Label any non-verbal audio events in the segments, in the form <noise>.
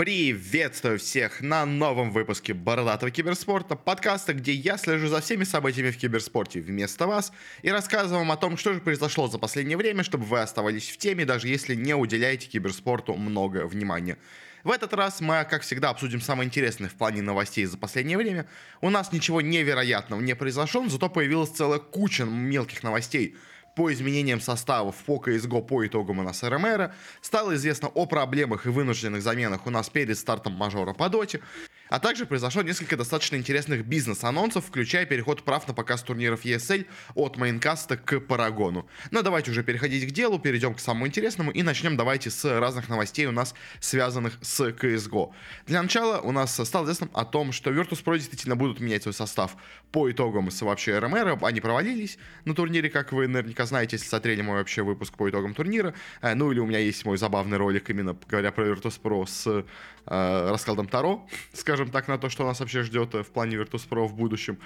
Приветствую всех на новом выпуске Бородатого киберспорта, подкаста, где я слежу за всеми событиями в киберспорте вместо вас и рассказываю вам о том, что же произошло за последнее время, чтобы вы оставались в теме, даже если не уделяете киберспорту много внимания. В этот раз мы, как всегда, обсудим самое интересное в плане новостей за последнее время. У нас ничего невероятного не произошло, зато появилась целая куча мелких новостей – по изменениям составов по CSGO по итогам у нас РМР. Стало известно о проблемах и вынужденных заменах у нас перед стартом мажора по доте. А также произошло несколько достаточно интересных бизнес-анонсов, включая переход прав на показ турниров ESL от Maincast а к Paragon у. Но давайте уже переходить к делу, перейдем к самому интересному и начнем давайте с разных новостей у нас, связанных с CSGO. Для начала у нас стало известно о том, что Virtus.pro действительно будут менять свой состав по итогам с вообще RMR. Они провалились на турнире, как вы наверняка знаете, если смотрели мой вообще выпуск по итогам турнира. Э, ну или у меня есть мой забавный ролик, именно говоря про Virtus.pro с э, раскладом Таро, скажем так, на то, что нас вообще ждет э, в плане Virtus.pro в будущем.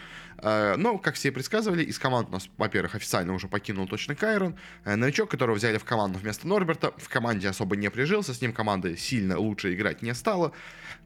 Э, но, как все предсказывали, из команд у нас, во-первых, официально уже покинул точно Кайрон. Э, новичок, которого взяли в команду вместо Норберта, в команде особо не прижился, с ним команда сильно лучше играть не стала.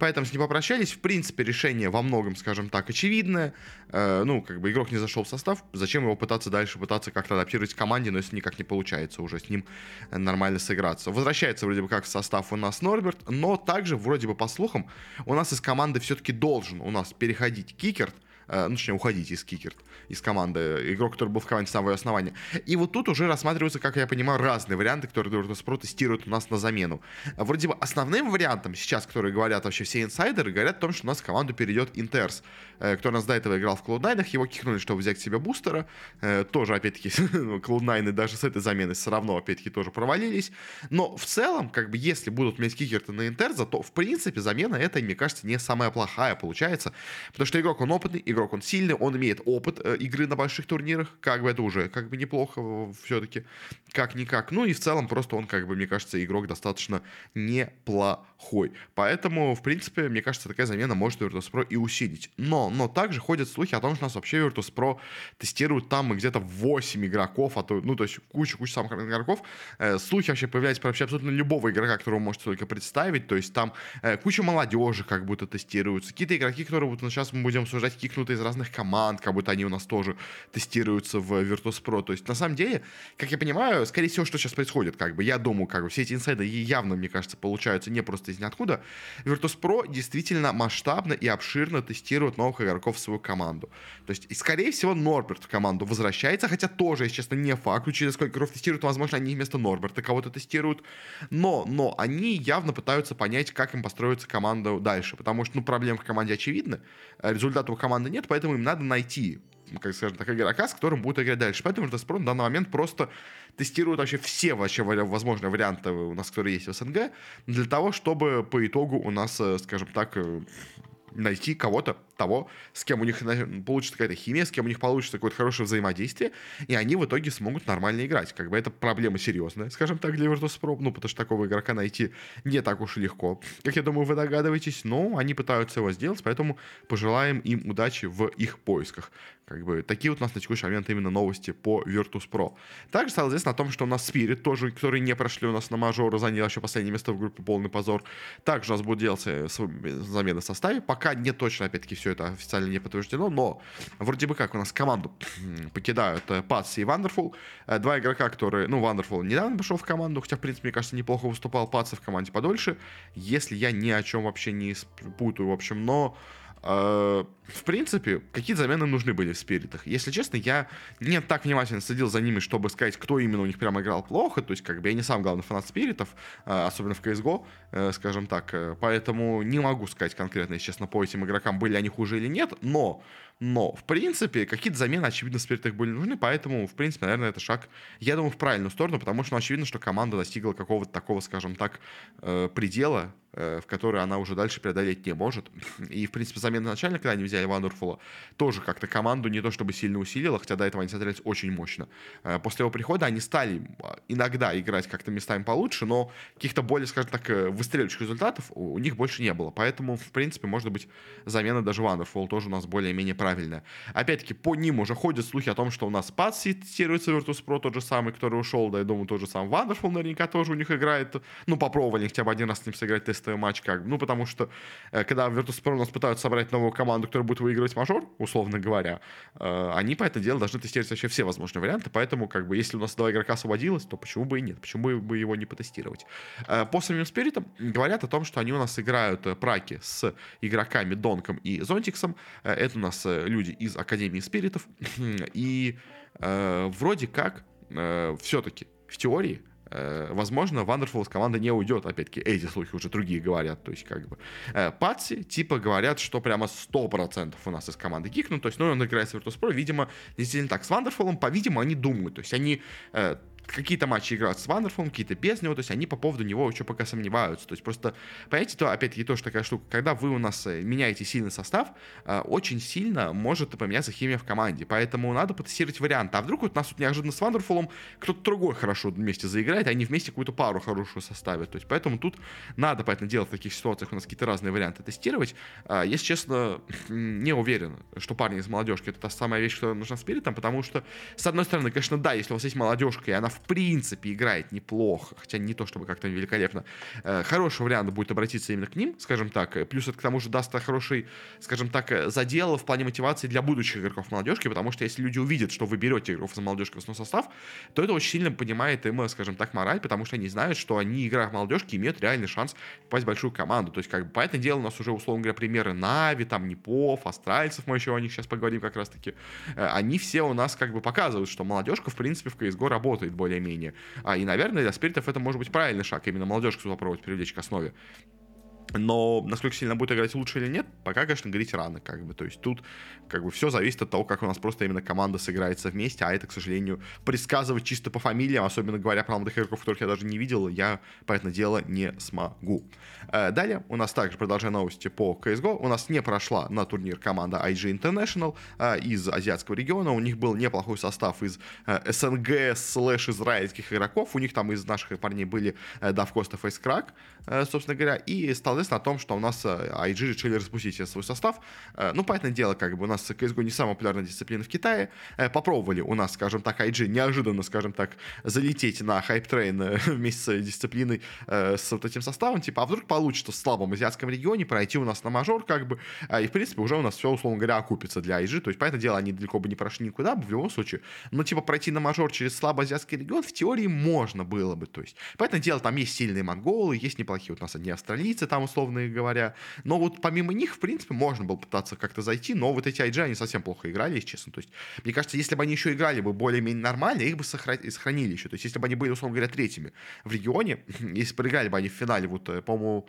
Поэтому с ним попрощались. В принципе, решение во многом, скажем так, очевидное. Э, ну, как бы игрок не зашел в состав, зачем его пытаться дальше пытаться как-то адаптировать к команде, но если никак не получается уже с ним нормально сыграться. Возвращается вроде бы как в состав у нас Норберт, но также вроде бы по слухам у нас из команды все-таки должен у нас переходить Кикерт, ну, точнее, уходить из Кикерт, из команды, игрок, который был в команде с самого основания. И вот тут уже рассматриваются, как я понимаю, разные варианты, которые Virtus.pro тестируют у нас на замену. Вроде бы основным вариантом сейчас, которые говорят вообще все инсайдеры, говорят о том, что у нас в команду перейдет Интерс, э, который у нас до этого играл в Cloud9, его кикнули, чтобы взять себе бустера. Э, тоже, опять-таки, <laughs> Cloud9 даже с этой заменой все равно, опять-таки, тоже провалились. Но в целом, как бы, если будут менять Кикерта на Интерза, то, в принципе, замена эта, мне кажется, не самая плохая получается. Потому что игрок, он опытный, игрок игрок, он сильный, он имеет опыт э, игры на больших турнирах, как бы это уже как бы неплохо все-таки, как-никак. Ну и в целом просто он, как бы, мне кажется, игрок достаточно неплохой. Поэтому, в принципе, мне кажется, такая замена может Virtus.pro и усилить. Но, но также ходят слухи о том, что нас вообще Virtus.pro тестируют там где-то 8 игроков, а то, ну, то есть кучу-кучу самых игроков. Э, слухи вообще появляются про вообще абсолютно любого игрока, которого можете только представить. То есть там э, куча молодежи как будто тестируются. Какие-то игроки, которые вот сейчас мы будем обсуждать, кикнутые из разных команд, как будто они у нас тоже тестируются в Virtus.pro. То есть, на самом деле, как я понимаю, скорее всего, что сейчас происходит, как бы, я думаю, как бы, все эти инсайды явно, мне кажется, получаются не просто из ниоткуда. Virtus.pro действительно масштабно и обширно тестирует новых игроков в свою команду. То есть, скорее всего, Норберт в команду возвращается, хотя тоже, если честно, не факт, учитывая, сколько игроков тестируют, возможно, они вместо Норберта кого-то тестируют. Но, но они явно пытаются понять, как им построится команда дальше, потому что, ну, проблем в команде очевидны, результатов у команды нет, поэтому им надо найти как скажем так, игрока, с которым будут играть дальше. Поэтому Virtus.pro на данный момент просто тестирует вообще все вообще возможные варианты у нас, которые есть в СНГ, для того, чтобы по итогу у нас, э, скажем так, э, найти кого-то, того, с кем у них получится какая-то химия, с кем у них получится какое-то хорошее взаимодействие, и они в итоге смогут нормально играть. Как бы это проблема серьезная, скажем так, для Virtus.pro, ну, потому что такого игрока найти не так уж и легко. Как я думаю, вы догадываетесь, но они пытаются его сделать, поэтому пожелаем им удачи в их поисках. Как бы такие вот у нас на текущий момент именно новости по Virtus.pro. Также стало известно о том, что у нас Spirit тоже, которые не прошли у нас на мажор, заняли вообще последнее место в группе полный позор. Также у нас будет делаться замена в составе. Пока не точно, опять-таки, все это официально не подтверждено, но вроде бы как у нас команду покидают Пац и Вандерфул. Э, два игрока, которые, ну, Вандерфул недавно пошел в команду, хотя, в принципе, мне кажется, неплохо выступал Пац в команде подольше, если я ни о чем вообще не путаю, в общем, но Э, в принципе, какие замены нужны были в спиритах. Если честно, я не так внимательно следил за ними, чтобы сказать, кто именно у них прямо играл плохо. То есть, как бы я не сам главный фанат спиритов, э, особенно в CSGO, э, скажем так. Поэтому не могу сказать конкретно, если честно, по этим игрокам, были они хуже или нет. Но но, в принципе, какие-то замены, очевидно, в спиритах были нужны, поэтому, в принципе, наверное, это шаг, я думаю, в правильную сторону, потому что ну, очевидно, что команда достигла какого-то такого, скажем так, э, предела, э, в который она уже дальше преодолеть не может. И, в принципе, замена начальника, когда они взяли Вандерфула, тоже как-то команду не то чтобы сильно усилила, хотя до этого они смотрелись очень мощно. Э, после его прихода они стали иногда играть как-то местами получше, но каких-то более, скажем так, выстреливающих результатов у них больше не было. Поэтому, в принципе, может быть, замена даже Вандерфула тоже у нас более-менее правильно. Опять-таки, по ним уже ходят слухи о том, что у нас Пац тестируется Virtus.pro, тот же самый, который ушел, да, я думаю, тот же самый Wonderful наверняка тоже у них играет. Ну, попробовали хотя бы один раз с ним сыграть тест матч, как ну, потому что, э, когда Virtus.pro у нас пытаются собрать новую команду, которая будет выигрывать мажор, условно говоря, э, они, по этому делу, должны тестировать вообще все возможные варианты, поэтому, как бы, если у нас два игрока освободилось, то почему бы и нет, почему бы его не потестировать. Э, по самим спиритам говорят о том, что они у нас играют праки с игроками Донком и Зонтиксом, это у нас люди из Академии Спиритов, <clears throat> и вроде как все-таки в теории Э, возможно, Wonderful с команды не уйдет, опять-таки, эти слухи уже другие говорят, то есть как бы. Э, Патси, типа, говорят, что прямо 100% у нас из команды кикнут, то есть, ну, он играет с Virtus.pro, видимо, действительно так, с Wonderful, по-видимому, они думают, то есть они э, какие-то матчи играют с Вандерфулом, какие-то без него, то есть они по поводу него еще пока сомневаются. То есть просто, понимаете, то, опять-таки, тоже такая штука, когда вы у нас э, меняете сильный состав, э, очень сильно может поменяться химия в команде, поэтому надо потестировать вариант. А вдруг вот нас тут неожиданно с Вандерфулом кто-то другой хорошо вместе заиграет, а они вместе какую-то пару хорошую составят. То есть поэтому тут надо, поэтому делать в таких ситуациях у нас какие-то разные варианты тестировать. Э, если честно, <laughs> не уверен, что парни из молодежки это та самая вещь, которая нужна спиритам, потому что, с одной стороны, конечно, да, если у вас есть молодежка, и она в принципе играет неплохо, хотя не то чтобы как-то великолепно, э, хороший вариант будет обратиться именно к ним, скажем так. Плюс это к тому же даст хороший, скажем так, задел в плане мотивации для будущих игроков молодежки, потому что если люди увидят, что вы берете игроков из молодежки в основной состав, то это очень сильно поднимает им, скажем так, мораль, потому что они знают, что они, играя в молодежке, имеют реальный шанс попасть в большую команду. То есть, как бы, по этому делу у нас уже, условно говоря, примеры Нави, там, Непов, Астральцев, мы еще о них сейчас поговорим как раз-таки. Э, они все у нас как бы показывают, что молодежка, в принципе, в CSGO работает более-менее менее. А, и, наверное, для спиритов это может быть правильный шаг, именно молодежку попробовать привлечь к основе. Но насколько сильно будет играть лучше или нет, пока, конечно, говорить рано, как бы. То есть тут, как бы, все зависит от того, как у нас просто именно команда сыграется вместе, а это, к сожалению, предсказывать чисто по фамилиям, особенно говоря про молодых игроков, которых я даже не видел, я, по этому дело, не смогу. Э, далее у нас также, продолжая новости по CSGO, у нас не прошла на турнир команда IG International э, из азиатского региона, у них был неплохой состав из э, СНГ слэш израильских игроков, у них там из наших парней были Давкоста Фейскрак, собственно говоря, и стал соответственно, о том, что у нас IG э, решили распустить свой состав. Э, ну, понятное дело, как бы у нас CSGO не самая популярная дисциплина в Китае. Э, попробовали у нас, скажем так, IG неожиданно, скажем так, залететь на hype train <laughs> вместе с дисциплиной с вот этим составом. Типа, а вдруг получится в слабом азиатском регионе пройти у нас на мажор, как бы, и, в принципе, уже у нас все, условно говоря, окупится для IG. То есть, понятное дело, они далеко бы не прошли никуда, в любом случае. Но, типа, пройти на мажор через слабый азиатский регион в теории можно было бы. То есть, понятное дело, там есть сильные монголы, есть неплохие вот у нас одни австралийцы, там условно говоря. Но вот помимо них, в принципе, можно было пытаться как-то зайти, но вот эти IG, они совсем плохо играли, если честно. То есть, мне кажется, если бы они еще играли бы более-менее нормально, их бы сохранили еще. То есть, если бы они были, условно говоря, третьими в регионе, <laughs> если бы проиграли бы они в финале, вот, э, по-моему,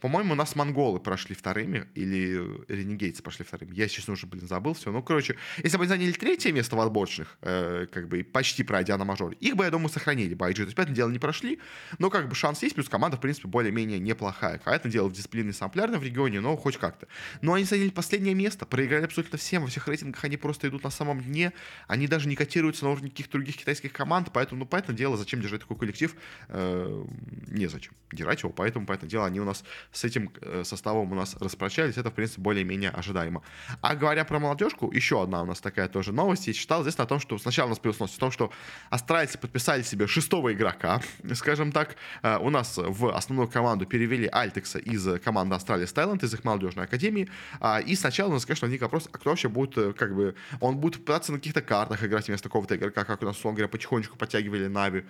по-моему, у нас монголы прошли вторыми, или ренегейцы прошли вторыми. Я, честно, уже, блин, забыл все. Ну, короче, если бы они заняли третье место в отборочных, э, как бы почти пройдя на мажор, их бы, я думаю, сохранили бы IG. То есть, понятное дело, не прошли, но как бы шанс есть, плюс команда, в принципе, более-менее неплохая. Понятное дело, в дисциплине самплярно в регионе, но хоть как-то. Но они заняли последнее место, проиграли абсолютно всем, во всех рейтингах они просто идут на самом дне, они даже не котируются на уровне каких-то других китайских команд, поэтому, ну, понятное дело, зачем держать такой коллектив? Э, незачем держать его, поэтому, понятное дело, они у нас с этим э, составом у нас распрощались, это, в принципе, более-менее ожидаемо. А говоря про молодежку, еще одна у нас такая тоже новость. Я читал здесь о том, что сначала у нас появилась новость о том, что австралийцы подписали себе шестого игрока, <laughs> скажем так. Э, у нас в основную команду перевели Альтекса из команды Австралия Стайланд, из их молодежной академии. А, и сначала у нас, конечно, возник вопрос, а кто вообще будет, э, как бы, он будет пытаться на каких-то картах играть вместо какого-то игрока, как у нас, условно говоря, потихонечку подтягивали Нави,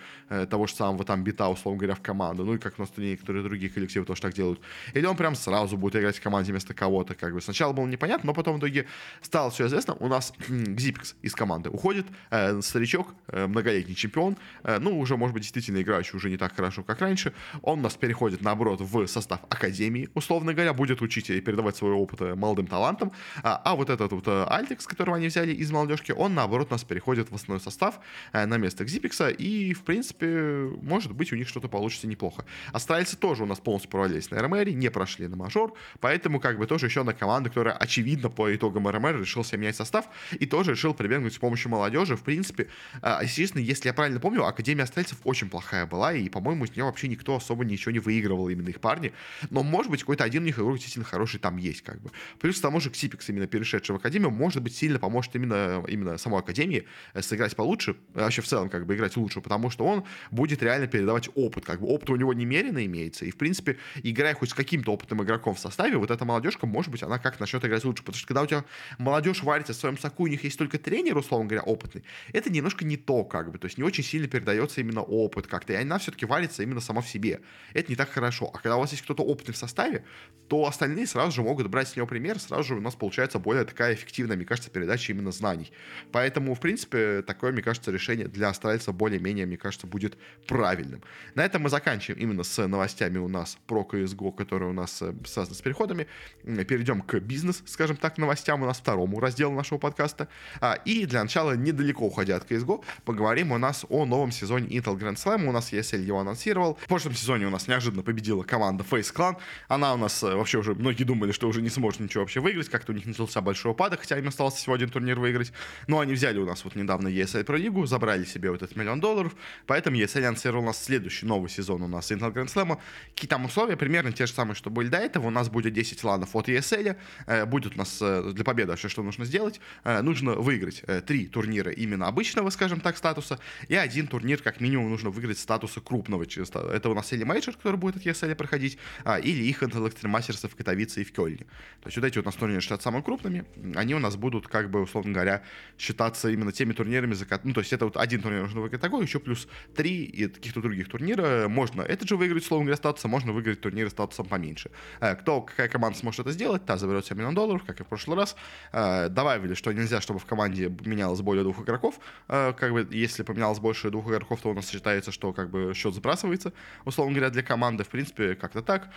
того же самого там Бита, условно говоря, в команду. Ну и как у нас некоторые другие коллективы тоже так делают. Или он прям сразу будет играть в команде вместо кого-то. Как бы. Сначала было непонятно, но потом в итоге стало все известно. У нас Гзипекс из команды уходит. Э, старичок, э, многолетний чемпион. Э, ну, уже, может быть, действительно играющий уже не так хорошо, как раньше. Он у нас переходит, наоборот, в состав Академии, условно говоря, будет учить и передавать свой опыт э, молодым талантам. А, а вот этот вот э, Альтекс, которого они взяли из молодежки, он, наоборот, у нас переходит в основной состав э, на место Гзипекса. И, в принципе, может быть, у них что-то получится неплохо. Астральцы тоже у нас полностью провалились на РМР, не прошли на мажор, поэтому как бы тоже еще одна команда, которая очевидно по итогам РМР решил себе менять состав и тоже решил прибегнуть с помощью молодежи. В принципе, а, естественно, если я правильно помню, Академия Астральцев очень плохая была, и, по-моему, из нее вообще никто особо ничего не выигрывал, именно их парни. Но, может быть, какой-то один у них игрок действительно хороший там есть, как бы. Плюс к тому же Ксипикс, именно перешедший в Академию, может быть, сильно поможет именно, именно самой Академии э, сыграть получше, вообще в целом, как бы, играть лучше, потому что он будет реально передавать опыт, как бы, опыт у него немерено имеется, и, в принципе, играя хоть хоть с каким-то опытным игроком в составе, вот эта молодежка, может быть, она как начнет играть лучше. Потому что когда у тебя молодежь варится в своем соку, у них есть только тренер, условно говоря, опытный, это немножко не то, как бы. То есть не очень сильно передается именно опыт как-то. И она все-таки варится именно сама в себе. Это не так хорошо. А когда у вас есть кто-то опытный в составе, то остальные сразу же могут брать с него пример, сразу же у нас получается более такая эффективная, мне кажется, передача именно знаний. Поэтому, в принципе, такое, мне кажется, решение для австралийца более-менее, мне кажется, будет правильным. На этом мы заканчиваем именно с новостями у нас про CSGO, которые у нас э, связаны с переходами. Перейдем к бизнес, скажем так, новостям у нас второму разделу нашего подкаста. А, и для начала, недалеко уходя от CSGO, поговорим у нас о новом сезоне Intel Grand Slam. У нас ESL его анонсировал. В прошлом сезоне у нас неожиданно победила команда Face Clan. Она у нас э, вообще уже, многие думали, что уже не сможет ничего вообще выиграть. Как-то у них начался большой упадок, хотя им остался всего один турнир выиграть. Но они взяли у нас вот недавно ESL Pro Лигу, забрали себе вот этот миллион долларов. Поэтому ESL анонсировал у нас следующий новый сезон у нас Intel Grand Slam. Какие там условия? Примерно те же самые, что были до этого. У нас будет 10 ланов от ESL. Э, будет у нас э, для победы вообще что нужно сделать? Нужно выиграть три турнира именно обычного, скажем так, статуса, и один турнир, как минимум, нужно выиграть статуса крупного. Это у нас или мейджор, который будет от ESL проходить, а, или их Extreme Masters в Катовице и в Кёльне. То есть вот эти вот у нас турниры считаются самыми крупными, они у нас будут, как бы, условно говоря, считаться именно теми турнирами, за ну, то есть это вот один турнир нужно выиграть такой, еще плюс три и каких-то других турнира. Можно этот же выиграть, условно говоря, статуса, можно выиграть турниры статусом поменьше. Э, кто, какая команда сможет это сделать, та заберет себе миллион долларов, как и в прошлый раз. Э, добавили, что нельзя, чтобы в команде менялось более двух игроков. Э, как бы, если поменялось больше двух игроков, то у нас считается, что как бы счет сбрасывается, условно говоря, для команды. В принципе, как-то так.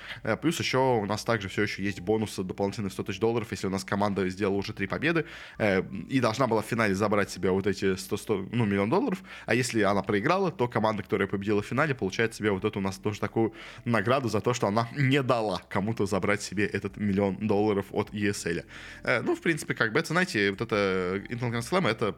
Плюс еще у нас также все еще есть бонусы дополнительные 100 тысяч долларов, если у нас команда сделала уже три победы и должна была в финале забрать себе вот эти 100, 100 ну, миллион долларов. А если она проиграла, то команда, которая победила в финале, получает себе вот эту у нас тоже такую награду за то, что она не дала кому-то забрать себе этот миллион долларов от ESL. Ну, в принципе, как бы это, знаете, вот это Intel Grand Slam, это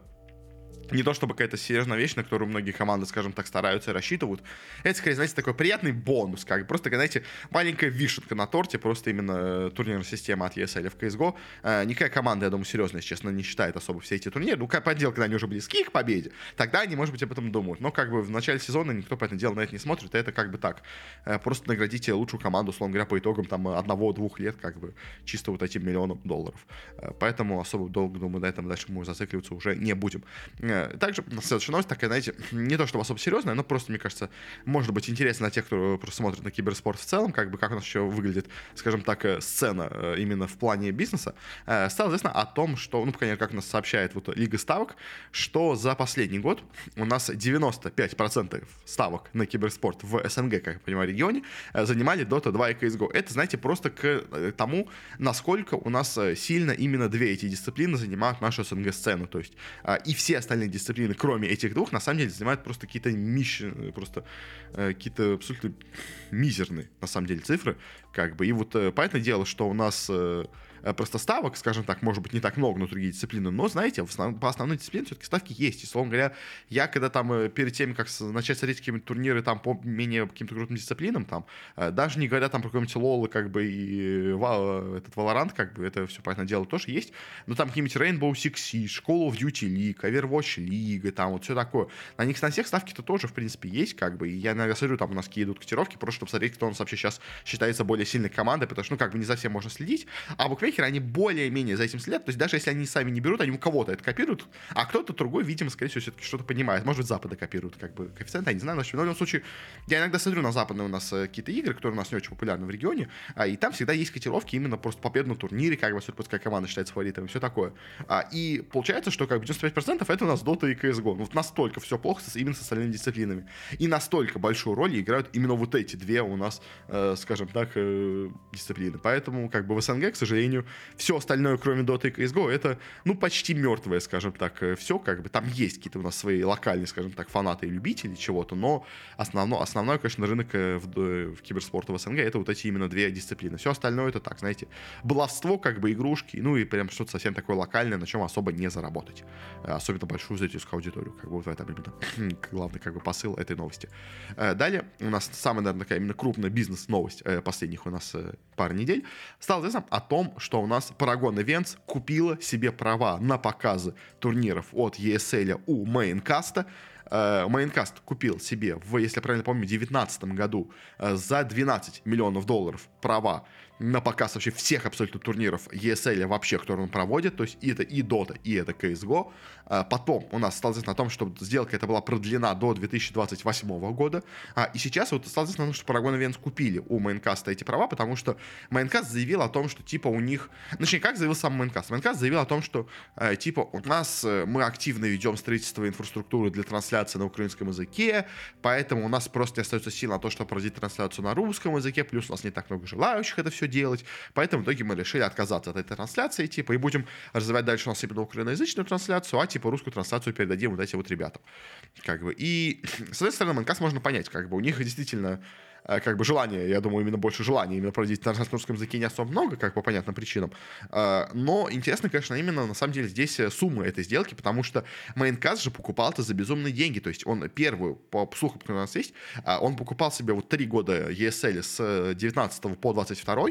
не то чтобы какая-то серьезная вещь, на которую многие команды, скажем так, стараются и рассчитывают. Это, скорее, знаете, такой приятный бонус, как просто, знаете, маленькая вишенка на торте, просто именно э, турнирная система от ESL в CSGO. Э, никакая команда, я думаю, серьезно, если честно, не считает особо все эти турниры. Ну, как подел, когда они уже близки к победе, тогда они, может быть, об этом думают. Но как бы в начале сезона никто по этому делу на это не смотрит, и это как бы так. Э, просто наградите лучшую команду, условно говоря, по итогам там одного-двух лет, как бы чисто вот этим миллионом долларов. Э, поэтому особо долго, думаю, на этом дальше мы зацикливаться уже не будем. Э, также следующая новость такая, знаете, не то чтобы особо серьезная, но просто, мне кажется, может быть интересно для тех, кто просто смотрит на киберспорт в целом, как бы как у нас еще выглядит, скажем так, э, сцена э, именно в плане бизнеса. Стало известно о том, что, ну, конечно, как нас сообщает вот Лига ставок, что за последний год у нас 95% ставок на киберспорт в СНГ, как я понимаю, регионе, занимали Dota 2 и CSGO. Это, знаете, просто к тому, насколько у нас сильно именно две эти дисциплины занимают нашу СНГ-сцену. То есть и все остальные дисциплины, кроме этих двух, на самом деле занимают просто какие-то мищ, просто э, какие-то абсолютно мизерные, на самом деле, цифры, как бы. И вот э, понятное дело, что у нас Э, просто ставок, скажем так, может быть, не так много на другие дисциплины, но, знаете, основ... по основной дисциплине все-таки ставки есть. И, словом говоря, я когда там э, перед тем, как начать смотреть какие-то турниры там по менее каким-то крутым дисциплинам, там, э, даже не говоря там про какой-нибудь лол, как бы, и этот Valorant, как бы, это все, понятное дело, тоже есть, но там какие-нибудь Rainbow Six Siege, Call of Duty League, Overwatch League, там вот все такое. На них, на всех ставки-то тоже, в принципе, есть, как бы, и я, наверное, смотрю, там у нас какие идут котировки, просто чтобы смотреть, кто у нас вообще сейчас считается более сильной командой, потому что, ну, как бы, не за всем можно следить, а букмекеры, они более более-менее за этим следят. То есть даже если они сами не берут, они у кого-то это копируют, а кто-то другой, видимо, скорее всего, все-таки что-то понимает. Может быть, Запада копируют как бы коэффициент, я не знаю. Но в любом случае, я иногда смотрю на западные у нас э, какие-то игры, которые у нас не очень популярны в регионе, а, и там всегда есть котировки именно просто победу на турнире, как бы супер команда считается фаворитом и все такое. А, и получается, что как бы 95% это у нас Dota и CSGO. Ну, вот настолько все плохо именно с остальными дисциплинами. И настолько большую роль играют именно вот эти две у нас, э, скажем так, э, дисциплины. Поэтому как бы в СНГ, к сожалению, все остальное, кроме Dota и CSGO, это, ну, почти мертвое, скажем так, э, все, как бы, там есть какие-то у нас свои локальные, скажем так, фанаты и любители чего-то, но основно, основной, конечно, рынок э, в, э, в киберспорте в СНГ это вот эти именно две дисциплины. Все остальное это так, знаете, баловство, как бы, игрушки, ну, и прям что-то совсем такое локальное, на чем особо не заработать. Особенно большую зрительскую аудиторию, как бы, вот в этом именно главный, как бы, посыл этой новости. Далее у нас самая, наверное, такая именно крупная бизнес-новость последних у нас пары недель. Стало известно о том, что у нас Paragon Events купила себе права на показы турниров от ESL у Maincast а. э, Maincast купил себе, в, если я правильно помню, в 2019 году э, за 12 миллионов долларов права на показ вообще всех абсолютно турниров ESL вообще, которые он проводит, то есть и это и Dota, и это CSGO. А потом у нас стало известно о том, что сделка эта была продлена до 2028 года, а, и сейчас вот стало известно, что Paragon Events купили у Maincast а эти права, потому что Maincast заявил о том, что типа у них... Ну, точнее, как заявил сам Maincast? Maincast заявил о том, что э, типа у нас э, мы активно ведем строительство инфраструктуры для трансляции на украинском языке, поэтому у нас просто не остается сил на то, чтобы проводить трансляцию на русском языке, плюс у нас не так много желающих это все делать. Поэтому в итоге мы решили отказаться от этой трансляции, типа, и будем развивать дальше у нас именно украиноязычную трансляцию, а типа русскую трансляцию передадим вот этим вот ребятам. Как бы. И, <clears throat> с одной стороны, Манкас можно понять, как бы у них действительно как бы желание, я думаю, именно больше желания именно проводить на русском языке не особо много, как по понятным причинам. Э, но интересно, конечно, именно на самом деле здесь э, сумма этой сделки, потому что Майнкаст же покупал это за безумные деньги. То есть он первую, по слухам, которые у нас есть, он покупал себе вот три года ESL с 19 по 22,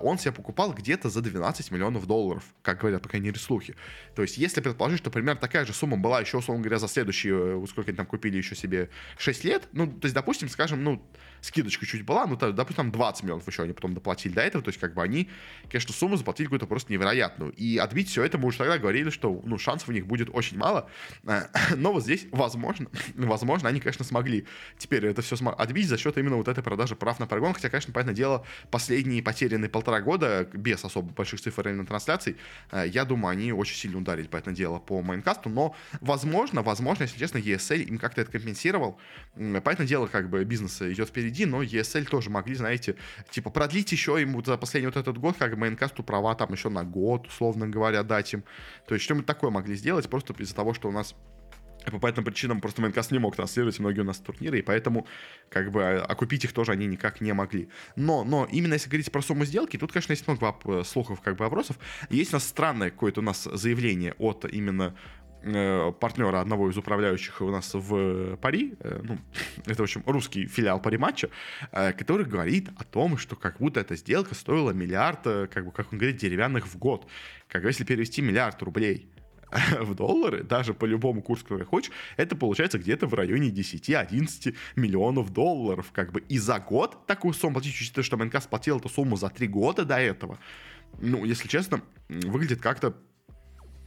он себе покупал где-то за 12 миллионов долларов, как говорят, по крайней мере, слухи. То есть если предположить, что примерно такая же сумма была еще, условно говоря, за следующие, сколько они там купили еще себе 6 лет, ну, то есть, допустим, скажем, ну, скидочка чуть была, ну, допустим, там 20 миллионов еще они потом доплатили до этого, то есть, как бы они, конечно, сумму заплатили какую-то просто невероятную. И отбить все это мы уже тогда говорили, что, ну, шансов у них будет очень мало, <laughs> но вот здесь, возможно, <laughs> возможно, они, конечно, смогли. Теперь это все отбить за счет именно вот этой продажи прав на прогон, хотя, конечно, понятное дело, последние потерянные полтора года, без особо больших цифр именно трансляций, э, я думаю, они очень сильно ударили, понятное дело, по Майнкасту, но, возможно, возможно, если честно, ESL им как-то это компенсировал, понятное дело, как бы бизнес идет впереди, впереди, но ESL тоже могли, знаете, типа продлить еще ему за последний вот этот год, как Майнкасту права там еще на год, условно говоря, дать им. То есть что-нибудь такое могли сделать, просто из-за того, что у нас по понятным причинам просто Майнкаст не мог транслировать многие у нас турниры, и поэтому как бы а, окупить их тоже они никак не могли. Но, но именно если говорить про сумму сделки, тут, конечно, есть много слухов, как бы вопросов. Есть у нас странное какое-то у нас заявление от именно Э, партнера одного из управляющих у нас в Пари, э, ну, <laughs> это, в общем, русский филиал Пари матча, э, который говорит о том, что как будто эта сделка стоила миллиард, как бы, как он говорит, деревянных в год. Как если перевести миллиард рублей <laughs> в доллары, даже по любому курсу, который хочешь, это получается где-то в районе 10-11 миллионов долларов. Как бы и за год такую сумму платить, учитывая, что МНК сплатил эту сумму за 3 года до этого, ну, если честно, выглядит как-то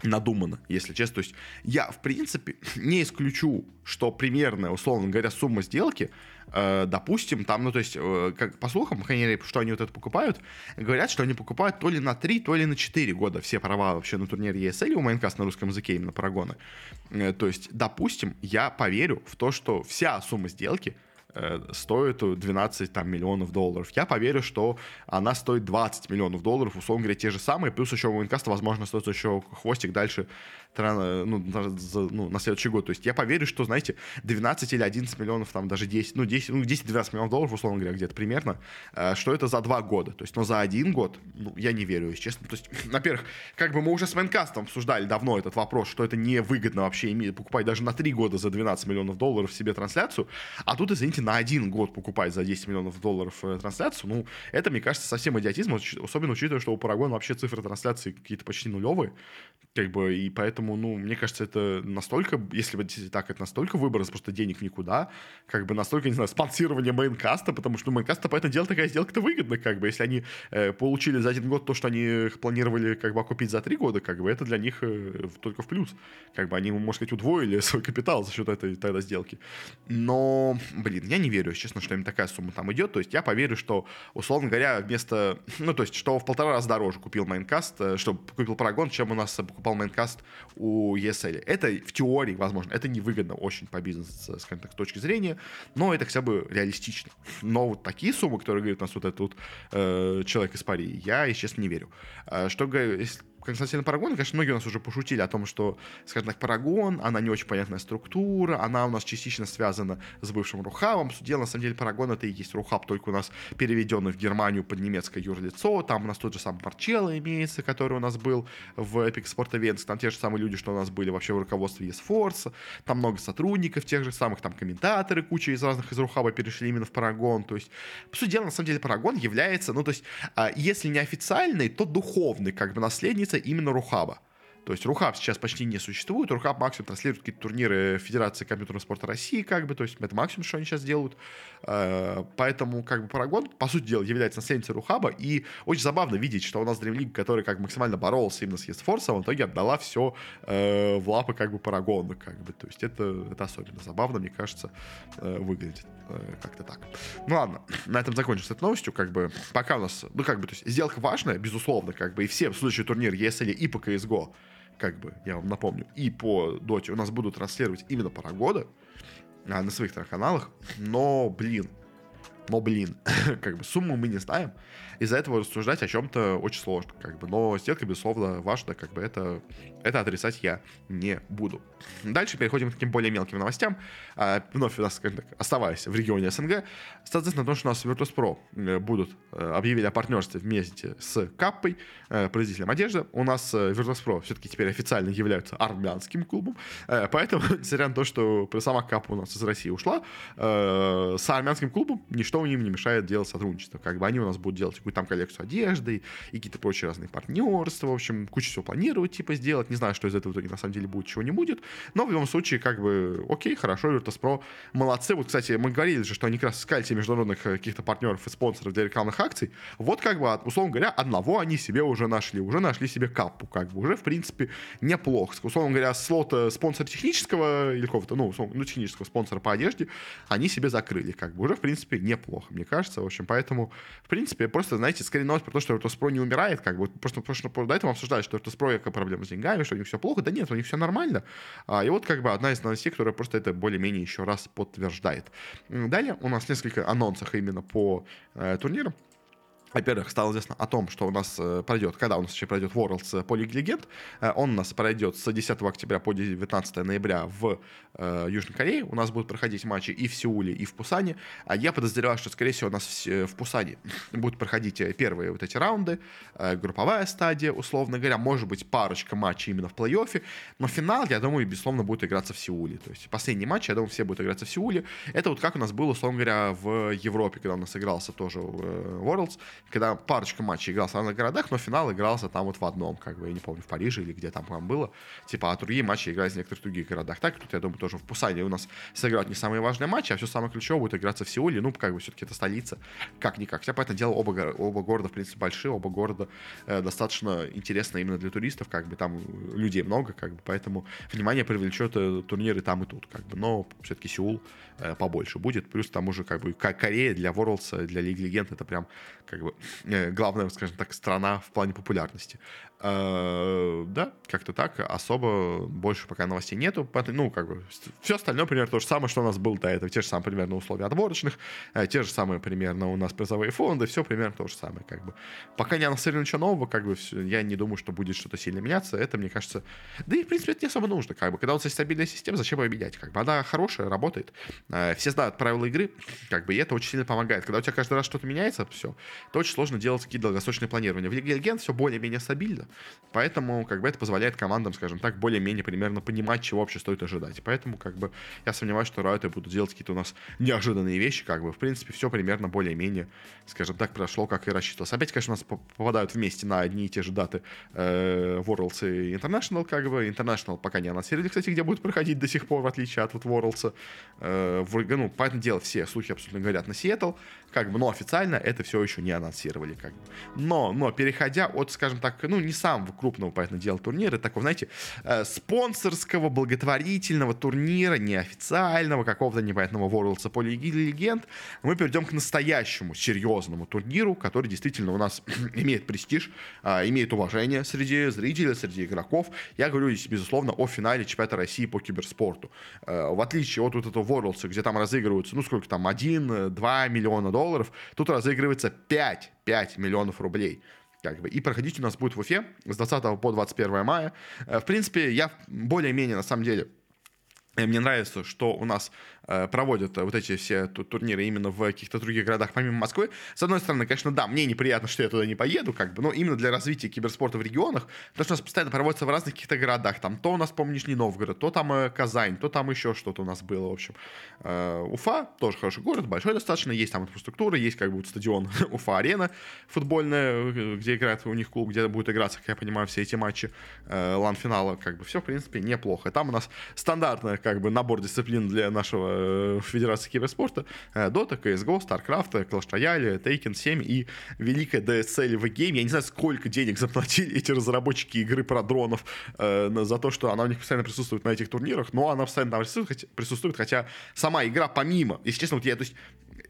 надумано, если честно. То есть я, в принципе, не исключу, что примерно, условно говоря, сумма сделки, э, допустим, там, ну, то есть, э, как по слухам, по что они вот это покупают, говорят, что они покупают то ли на 3, то ли на 4 года все права вообще на турнире ESL у Майнкаст на русском языке, именно парагоны. Э, то есть, допустим, я поверю в то, что вся сумма сделки — стоит 12 там, миллионов долларов. Я поверю, что она стоит 20 миллионов долларов, условно говоря, те же самые, плюс еще у возможно, стоит еще хвостик дальше ну, ну, на следующий год. То есть я поверю, что, знаете, 12 или 11 миллионов, там даже 10, ну 10, ну 10-12 миллионов долларов, условно говоря, где-то примерно, э, что это за два года. То есть, но за один год, ну, я не верю, если честно. То есть, <laughs> во-первых, как бы мы уже с Майнкастом обсуждали давно этот вопрос, что это невыгодно вообще покупать даже на 3 года за 12 миллионов долларов себе трансляцию, а тут, извините, на один год покупать за 10 миллионов долларов э, трансляцию, ну, это, мне кажется, совсем идиотизм, особенно учитывая, что у Парагона вообще цифры трансляции какие-то почти нулевые, как бы, и поэтому, ну, мне кажется, это настолько, если вы так, это настолько выброс просто денег никуда, как бы настолько, не знаю, спонсирование Maincast а, потому что ну, Maincast а, по этому делу такая сделка-то выгодна, как бы, если они э, получили за один год то, что они планировали, как бы, окупить за три года, как бы, это для них э, только в плюс, как бы, они, можно сказать, удвоили <laughs> свой капитал за счет этой тогда сделки, но, блин, я не верю, честно, что им такая сумма там идет, то есть я поверю, что, условно говоря, вместо, <laughs> ну, то есть, что в полтора раза дороже купил Maincast, э, что купил Paragon, чем у нас покупал Maincast у ESL. Это в теории возможно, это невыгодно очень по бизнесу, скажем так, с точки зрения, но это хотя бы реалистично. Но вот такие суммы, которые говорит у нас вот этот вот, э, человек из Пари, я, если честно, не верю. Э, что, если касательно Парагона, конечно, многие у нас уже пошутили о том, что, скажем так, Парагон, она не очень понятная структура, она у нас частично связана с бывшим Рухабом. Дело, на самом деле, Парагон это и есть Рухаб, только у нас переведенный в Германию под немецкое юрлицо. Там у нас тот же самый Марчелло имеется, который у нас был в Epic Sport Events. Там те же самые люди, что у нас были вообще в руководстве eSforce. Там много сотрудников, тех же самых там комментаторы, куча из разных из Рухаба перешли именно в Парагон. То есть, дела, на самом деле, Парагон является, ну, то есть, а, если не официальный, то духовный, как бы, наследница именно Рухаба. То есть Рухаб сейчас почти не существует. Рухаб максимум транслирует какие-то турниры Федерации компьютерного спорта России, как бы, то есть это максимум, что они сейчас делают. Э, поэтому, как бы, Парагон, по сути дела, является наследницей Рухаба, и очень забавно видеть, что у нас Dream который как максимально боролся именно с Есфорсом, в итоге отдала все э, в лапы, как бы, Парагону, как бы, то есть это, это особенно забавно, мне кажется, э, выглядит как-то так. Ну ладно, <clears throat> на этом закончим с этой новостью, как бы, пока у нас, ну, как бы, то есть сделка важная, безусловно, как бы, и все следующие турниры ESL и по CSGO, как бы, я вам напомню, и по Доте у нас будут транслировать именно Парагода а, на своих каналах, но, блин, но, блин, <laughs> как бы сумму мы не знаем. Из-за этого рассуждать о чем-то очень сложно, как бы. Но сделка, безусловно, важна, как бы это, это отрицать я не буду. Дальше переходим к таким более мелким новостям. А, вновь у нас, скажем так, оставаясь в регионе СНГ, соответственно, то, что у нас Virtus.pro э, будут э, объявили о партнерстве вместе с Каппой, э, производителем одежды. У нас Virtus.pro все-таки теперь официально являются армянским клубом, поэтому, <laughs> несмотря на то, что сама Каппа у нас из России ушла, с армянским клубом ничто им не мешает делать сотрудничество. Как бы они у нас будут делать какую-то там коллекцию одежды и какие-то прочие разные партнерства, в общем, кучу всего планируют, типа, сделать. Не знаю, что из этого в итоге на самом деле будет, чего не будет. Но в любом случае, как бы, окей, хорошо, Virtus.pro молодцы. Вот, кстати, мы говорили же, что они как раз искали себе международных э, каких-то партнеров и спонсоров для рекламных акций. Вот, как бы, условно говоря, одного они себе уже нашли. Уже нашли себе капу, как бы, уже, в принципе, неплохо. Условно говоря, слот спонсора технического или какого-то, ну, ну, технического спонсора по одежде они себе закрыли, как бы, уже, в принципе, неплохо, мне кажется. В общем, поэтому, в принципе, просто, знаете, скорее новость про то, что Virtus.pro не умирает, как бы, просто, просто до этого обсуждали, что Virtus.pro какая проблема с деньгами, что у них все плохо. Да нет, у них все нормально. А, и вот, как бы, одна из новостей, которая просто это более-менее еще раз подтверждает. Далее у нас несколько анонсов именно по э, турнирам. Во-первых, стало известно о том, что у нас э, пройдет, когда у нас еще пройдет Worlds по Лиге Легенд. Э, он у нас пройдет с 10 октября по 19 ноября в э, Южной Корее. У нас будут проходить матчи и в Сеуле, и в Пусане. А я подозреваю, что, скорее всего, у нас в, в Пусане <laughs> будут проходить первые вот эти раунды, э, групповая стадия, условно говоря, может быть, парочка матчей именно в плей-оффе. Но финал, я думаю, безусловно, будет играться в Сеуле. То есть последний матч, я думаю, все будут играться в Сеуле. Это вот как у нас было, условно говоря, в Европе, когда у нас игрался тоже э, Worlds когда парочка матчей игрался в разных городах, но финал игрался там вот в одном, как бы, я не помню, в Париже или где там там было. Типа, а другие матчи игрались в некоторых других городах. Так, тут, я думаю, тоже в Пусане у нас сыграют не самые важные матчи, а все самое ключевое будет играться в Сеуле. Ну, как бы, все-таки это столица, как-никак. Хотя, понятное дело, оба, оба города, в принципе, большие, оба города э, достаточно интересны именно для туристов, как бы, там людей много, как бы, поэтому внимание привлечет э, турниры там и тут, как бы, но все-таки Сеул э, побольше будет, плюс там уже, как бы, Корея для Worlds, для Лиги Легенд, это прям, как бы, Э, главная, скажем так, страна в плане популярности. Э, да, как-то так. Особо больше пока новостей нету. Ну, как бы, все остальное, примерно, то же самое, что у нас было до этого. Те же самые примерно условия отборочных, э, те же самые примерно у нас призовые фонды, все примерно то же самое, как бы. Пока не анонсировали ничего нового, как бы, я не думаю, что будет что-то сильно меняться. Это, мне кажется, да и, в принципе, это не особо нужно, как бы. Когда у нас есть стабильная система, зачем ее менять, как бы. Она хорошая, работает. Э, все знают правила игры, как бы, и это очень сильно помогает. Когда у тебя каждый раз что-то меняется, все, то очень сложно делать какие-то долгосрочные планирования. В Лиге все более-менее стабильно. Поэтому, как бы, это позволяет командам, скажем так, более-менее примерно понимать, чего вообще стоит ожидать. Поэтому, как бы, я сомневаюсь, что Riot будут делать какие-то у нас неожиданные вещи, как бы, в принципе, все примерно более-менее, скажем так, прошло, как и рассчитывалось. Опять, конечно, у нас попадают вместе на одни и те же даты э, Worlds и International, как бы. International пока не анонсировали, кстати, где будет проходить до сих пор, в отличие от вот Worlds. Э, в, ну, понятное дело, все слухи абсолютно говорят на Сиэтл, как бы, но официально это все еще не анонсировали, как бы. Но, но, переходя от, скажем так, ну, не самого крупного, поэтому дело турнира, такого, знаете, э, спонсорского, благотворительного турнира, неофициального, какого-то непонятного Worlds по Легенд, мы перейдем к настоящему серьезному турниру, который действительно у нас <clears throat> имеет престиж, э, имеет уважение среди зрителей, среди игроков. Я говорю здесь, безусловно, о финале чемпионата России по киберспорту. Э, в отличие от вот этого Worlds, где там разыгрываются, ну, сколько там, 1-2 миллиона долларов, тут разыгрывается 5, 5 миллионов рублей. Как бы. И проходить у нас будет в Уфе с 20 по 21 мая. Э, в принципе, я более-менее, на самом деле, мне нравится, что у нас э, проводят вот эти все турниры именно в каких-то других городах, помимо Москвы. С одной стороны, конечно, да, мне неприятно, что я туда не поеду, как бы, но именно для развития киберспорта в регионах, потому что у нас постоянно проводится в разных каких-то городах. Там то у нас, по Нижний Новгород, то там э, Казань, то там еще что-то у нас было, в общем. Э, Уфа тоже хороший город, большой достаточно, есть там инфраструктура, есть как бы вот стадион <laughs> Уфа-арена футбольная, э, где играет у них клуб, где будет играться, как я понимаю, все эти матчи э, лан-финала, как бы все, в принципе, неплохо. Там у нас стандартная как бы набор дисциплин для нашего э, Федерации киберспорта. Э, Dota, CSGO, StarCraft, Clash Royale, Taken 7 и великая DSL в Game. Я не знаю, сколько денег заплатили эти разработчики игры про дронов э, за то, что она у них постоянно присутствует на этих турнирах, но она постоянно там присутствует, присутствует хотя сама игра помимо, если честно, вот я, то есть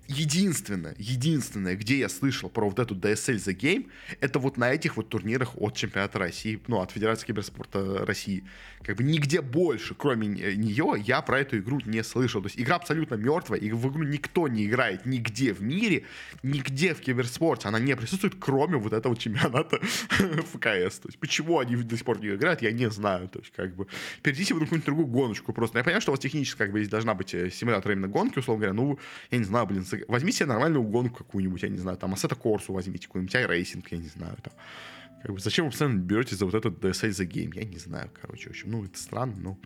единственное, единственное, где я слышал про вот эту DSL The Game, это вот на этих вот турнирах от чемпионата России, ну, от Федерации киберспорта России. Как бы нигде больше, кроме нее, я про эту игру не слышал. То есть игра абсолютно мертвая, и в игру никто не играет нигде в мире, нигде в киберспорте. Она не присутствует, кроме вот этого чемпионата <laughs> ФКС. То есть почему они до сих пор не играют, я не знаю. То есть как бы перейдите в какую-нибудь другую гоночку просто. Я понимаю, что у вас технически как бы здесь должна быть э, симулятор именно гонки, условно говоря. Ну, я не знаю, блин, возьмите нормальную гонку какую-нибудь, я не знаю, там, Assetto Corsa возьмите, какой-нибудь iRacing, я не знаю, там. Как бы, зачем вы постоянно берете за вот этот DSL за гейм? Я не знаю, короче, в общем, ну, это странно, но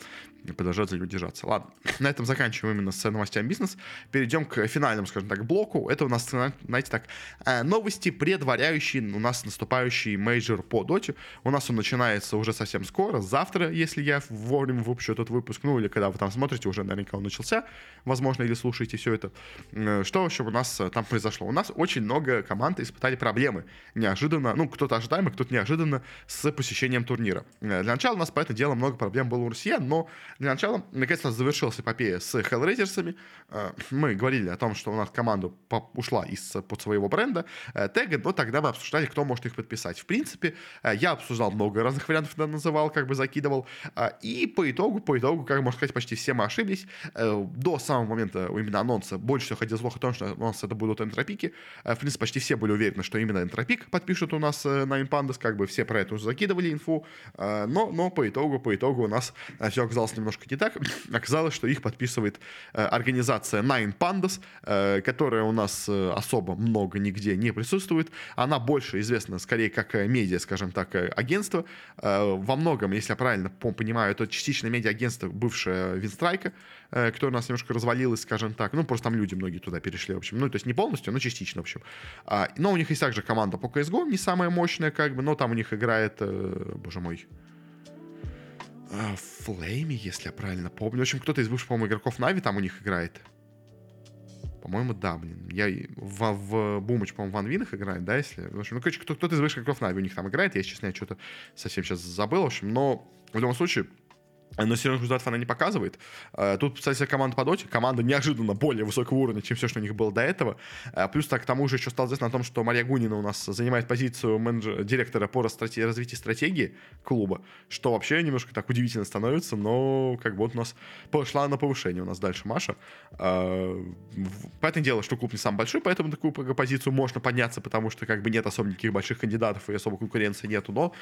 продолжать за него держаться. Ладно, <clears throat> на этом заканчиваем именно с новостями бизнес. Перейдем к финальному, скажем так, блоку. Это у нас, знаете так, э, новости, предваряющие у нас наступающий мейджор по доте. У нас он начинается уже совсем скоро, завтра, если я вовремя выпущу этот выпуск, ну или когда вы там смотрите, уже наверняка он начался, возможно, или слушаете все это. Э, что вообще у нас э, там произошло? У нас очень много команд испытали проблемы. Неожиданно, ну, кто-то ожидаемо, кто-то неожиданно с посещением турнира. Для начала у нас по это дело много проблем было у россиян, но для начала, наконец-то, завершилась эпопея с Hellraisers'ами. Э, мы говорили о том, что у нас команда ушла из под своего бренда Тега, но тогда мы обсуждали, кто может их подписать. В принципе, э, я обсуждал много разных вариантов, называл, как бы закидывал. Э, и по итогу, по итогу, как можно сказать, почти все мы ошиблись. До самого момента именно анонса больше всего ходил слух о том, что нас это будут энтропики. В принципе, почти все были уверены, что именно энтропик подпишут у нас на Pandas, как бы все про это уже закидывали инфу. Но, но по итогу, по итогу у нас все оказалось немножко не так. <laughs> Оказалось, что их подписывает э, организация Nine Pandas, э, которая у нас э, особо много нигде не присутствует. Она больше известна скорее как медиа, скажем так, агентство. Во многом, если я правильно понимаю, это частично медиа-агентство бывшее Винстрайка, которое у нас немножко развалилось, скажем так. Ну, просто там люди многие туда перешли, в общем. Ну, то есть не полностью, но частично, в общем. А, но у них есть также команда по CSGO, не самая мощная, как бы, но там у них играет, боже мой, а, Флейме, если я правильно помню. В общем, кто-то из бывших, по-моему, игроков Нави там у них играет. По-моему, да, блин. Я в, в Бумыч, по-моему, Ван Винах играет, да, если... В общем, ну, короче, кто-то из бывших игроков Нави у них там играет. Я, честно, я что-то совсем сейчас забыл. В общем, но в любом случае, но серьезных результатов она не показывает. Э, тут, кстати, команда по доте. Команда неожиданно более высокого уровня, чем все, что у них было до этого. Э, плюс так, к тому же еще стало известно о том, что Мария Гунина у нас занимает позицию менеджера, директора по развитию стратегии клуба, что вообще немножко так удивительно становится, но как бы вот у нас пошла на повышение у нас дальше Маша. Поэтому дело, что клуб не самый большой, поэтому такую позицию можно подняться, потому что как бы нет особо никаких больших кандидатов и особо конкуренции нету, но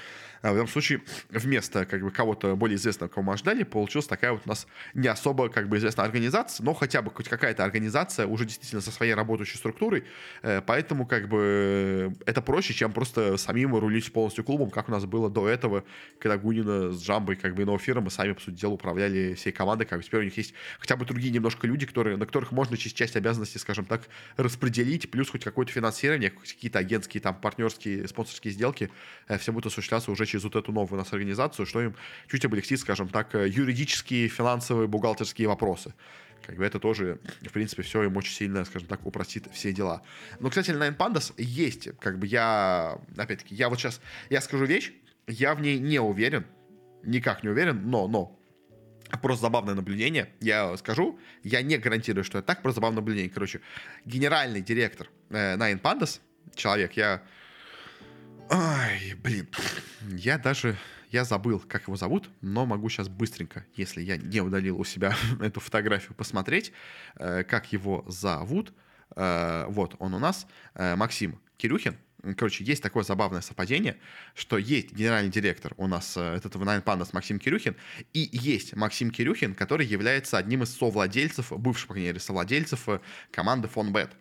в любом случае вместо как бы кого-то более известного, кого ожидали, получилась такая вот у нас не особо как бы известная организация, но хотя бы хоть какая-то организация уже действительно со своей работающей структурой, э, поэтому как бы это проще, чем просто самим рулить полностью клубом, как у нас было до этого, когда Гунина с Джамбой как бы Ноуфиром мы сами, по сути дела, управляли всей командой, как бы теперь у них есть хотя бы другие немножко люди, которые, на которых можно часть, часть обязанностей, скажем так, распределить, плюс хоть какое-то финансирование, какие-то агентские, там, партнерские, спонсорские сделки, э, все будет осуществляться уже через вот эту новую у нас организацию, что им чуть облегчит, скажем так, Э, юридические, финансовые, бухгалтерские вопросы. Как бы это тоже, в принципе, все им очень сильно, скажем так, упростит все дела. Но, кстати, Nine Pandas есть, как бы я, опять-таки, я вот сейчас, я скажу вещь, я в ней не уверен, никак не уверен, но, но, Просто забавное наблюдение. Я скажу, я не гарантирую, что это так, просто забавное наблюдение. Короче, генеральный директор э, Nine Pandas, человек, я... Ай, блин, я даже я забыл, как его зовут, но могу сейчас быстренько, если я не удалил у себя <laughs> эту фотографию, посмотреть, э, как его зовут. Э, вот он у нас, э, Максим Кирюхин. короче, есть такое забавное совпадение, что есть генеральный директор у нас э, этот Nine Pandas Максим Кирюхин, и есть Максим Кирюхин, который является одним из совладельцев, бывших, по крайней мере, совладельцев команды Фонбет.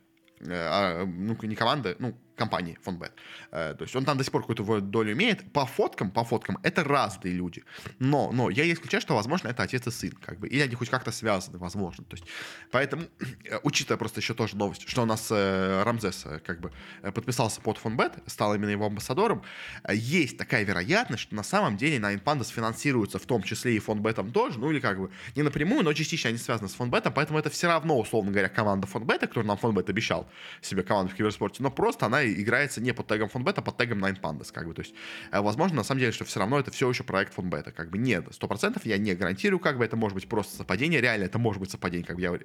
А, ну, не команды, ну, компании Фонбет. Э, то есть он там до сих пор какую-то долю имеет. По фоткам, по фоткам это разные люди. Но, но я исключаю, что, возможно, это отец и сын, как бы. Или они хоть как-то связаны, возможно. То есть, поэтому, э, учитывая просто еще тоже новость, что у нас э, Рамзес как бы подписался под Фонбет, стал именно его амбассадором, есть такая вероятность, что на самом деле Nine Pandas финансируется в том числе и Фонбетом тоже, ну или как бы не напрямую, но частично они связаны с Фонбетом, поэтому это все равно, условно говоря, команда Фонбета, которую нам Фонбет обещал себе команду в киберспорте, но просто она играется не под тегом фонбета, а под тегом Nine Pandas, как бы, то есть, э, возможно, на самом деле, что все равно это все еще проект фонбета, как бы, нет, сто процентов я не гарантирую, как бы, это может быть просто совпадение, реально, это может быть совпадение, как бы, я,